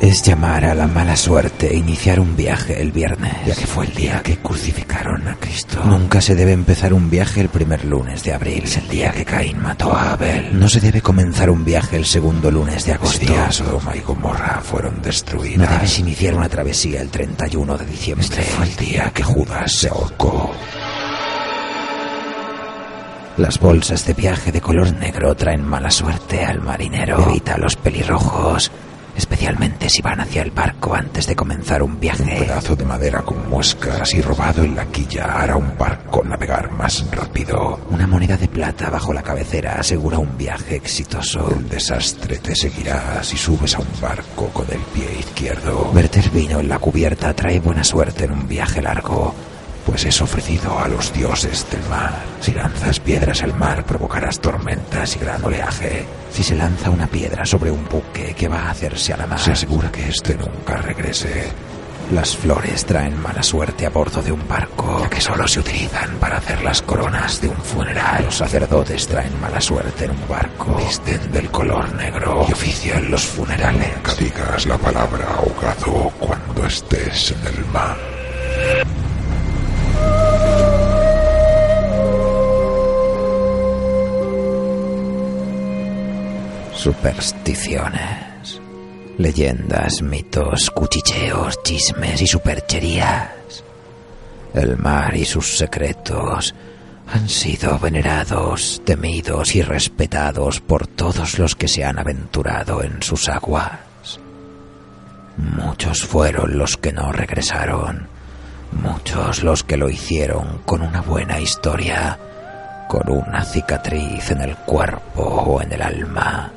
Es llamar a la mala suerte e iniciar un viaje el viernes, ya que fue el día que crucificaron a Cristo. Nunca se debe empezar un viaje el primer lunes de abril, es el día que Caín mató a Abel. No se debe comenzar un viaje el segundo lunes de agosto. Días Sodoma y Gomorra fueron destruidas. No debes iniciar una travesía el 31 de diciembre. Este fue el día que Judas se ahorcó. Las bolsas de viaje de color negro traen mala suerte al marinero. Evita los pelirrojos, especialmente si van hacia el barco antes de comenzar un Un viaje. pedazo de madera con muescas y robado en la quilla hará un barco navegar más rápido. Una moneda de plata bajo la cabecera asegura un viaje exitoso. El desastre te seguirá si subes a un barco con el pie izquierdo, Verter vino en la cubierta trae buena suerte en un viaje largo. Pues es ofrecido a los dioses del mar. Si lanzas piedras al mar provocarás tormentas y gran oleaje. Si se lanza una piedra sobre un buque que va a hacerse a la mar, Se asegura que éste nunca regrese, las flores traen mala suerte a bordo de un barco. ya que solo se utilizan para hacer las coronas de un funeral. Los sacerdotes traen mala suerte en un barco. Visten del color negro y ofician los funerales. Nunca digas la palabra ahogado cuando estés en el mar. Supersticiones, leyendas, mitos, cuchicheos, chismes y supercherías. El mar y sus secretos han sido venerados, temidos y respetados por todos los que se han aventurado en sus aguas. Muchos fueron los que no regresaron, muchos los que lo hicieron con una buena historia, con una cicatriz en el cuerpo o en el alma,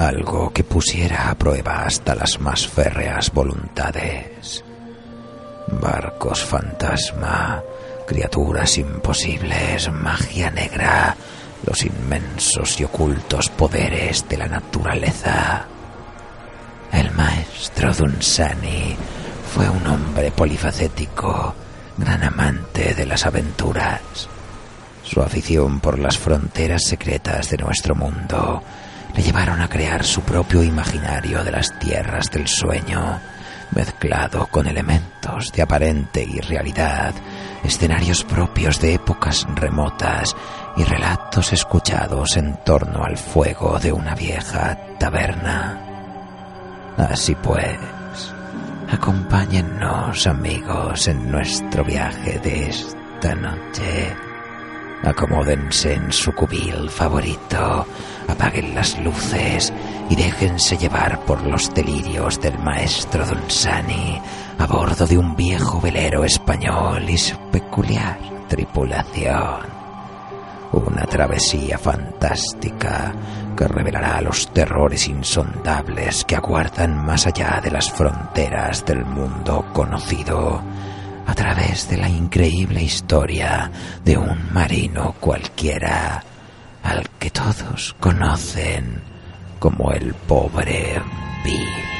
algo que pusiera a prueba hasta las más férreas voluntades. Barcos fantasma, criaturas imposibles, magia negra, los inmensos y ocultos poderes de la naturaleza. El maestro Dunsani fue un hombre polifacético, gran amante de las aventuras. Su afición por las fronteras secretas de nuestro mundo le llevaron a crear su propio imaginario de las tierras del sueño, mezclado con elementos de aparente irrealidad, escenarios propios de épocas remotas y relatos escuchados en torno al fuego de una vieja taberna. Así pues, acompáñennos amigos en nuestro viaje de esta noche. Acomódense en su cubil favorito, apaguen las luces y déjense llevar por los delirios del maestro Sani a bordo de un viejo velero español y su peculiar tripulación. Una travesía fantástica que revelará los terrores insondables que aguardan más allá de las fronteras del mundo conocido a través de la increíble historia de un marino cualquiera al que todos conocen como el pobre Bill.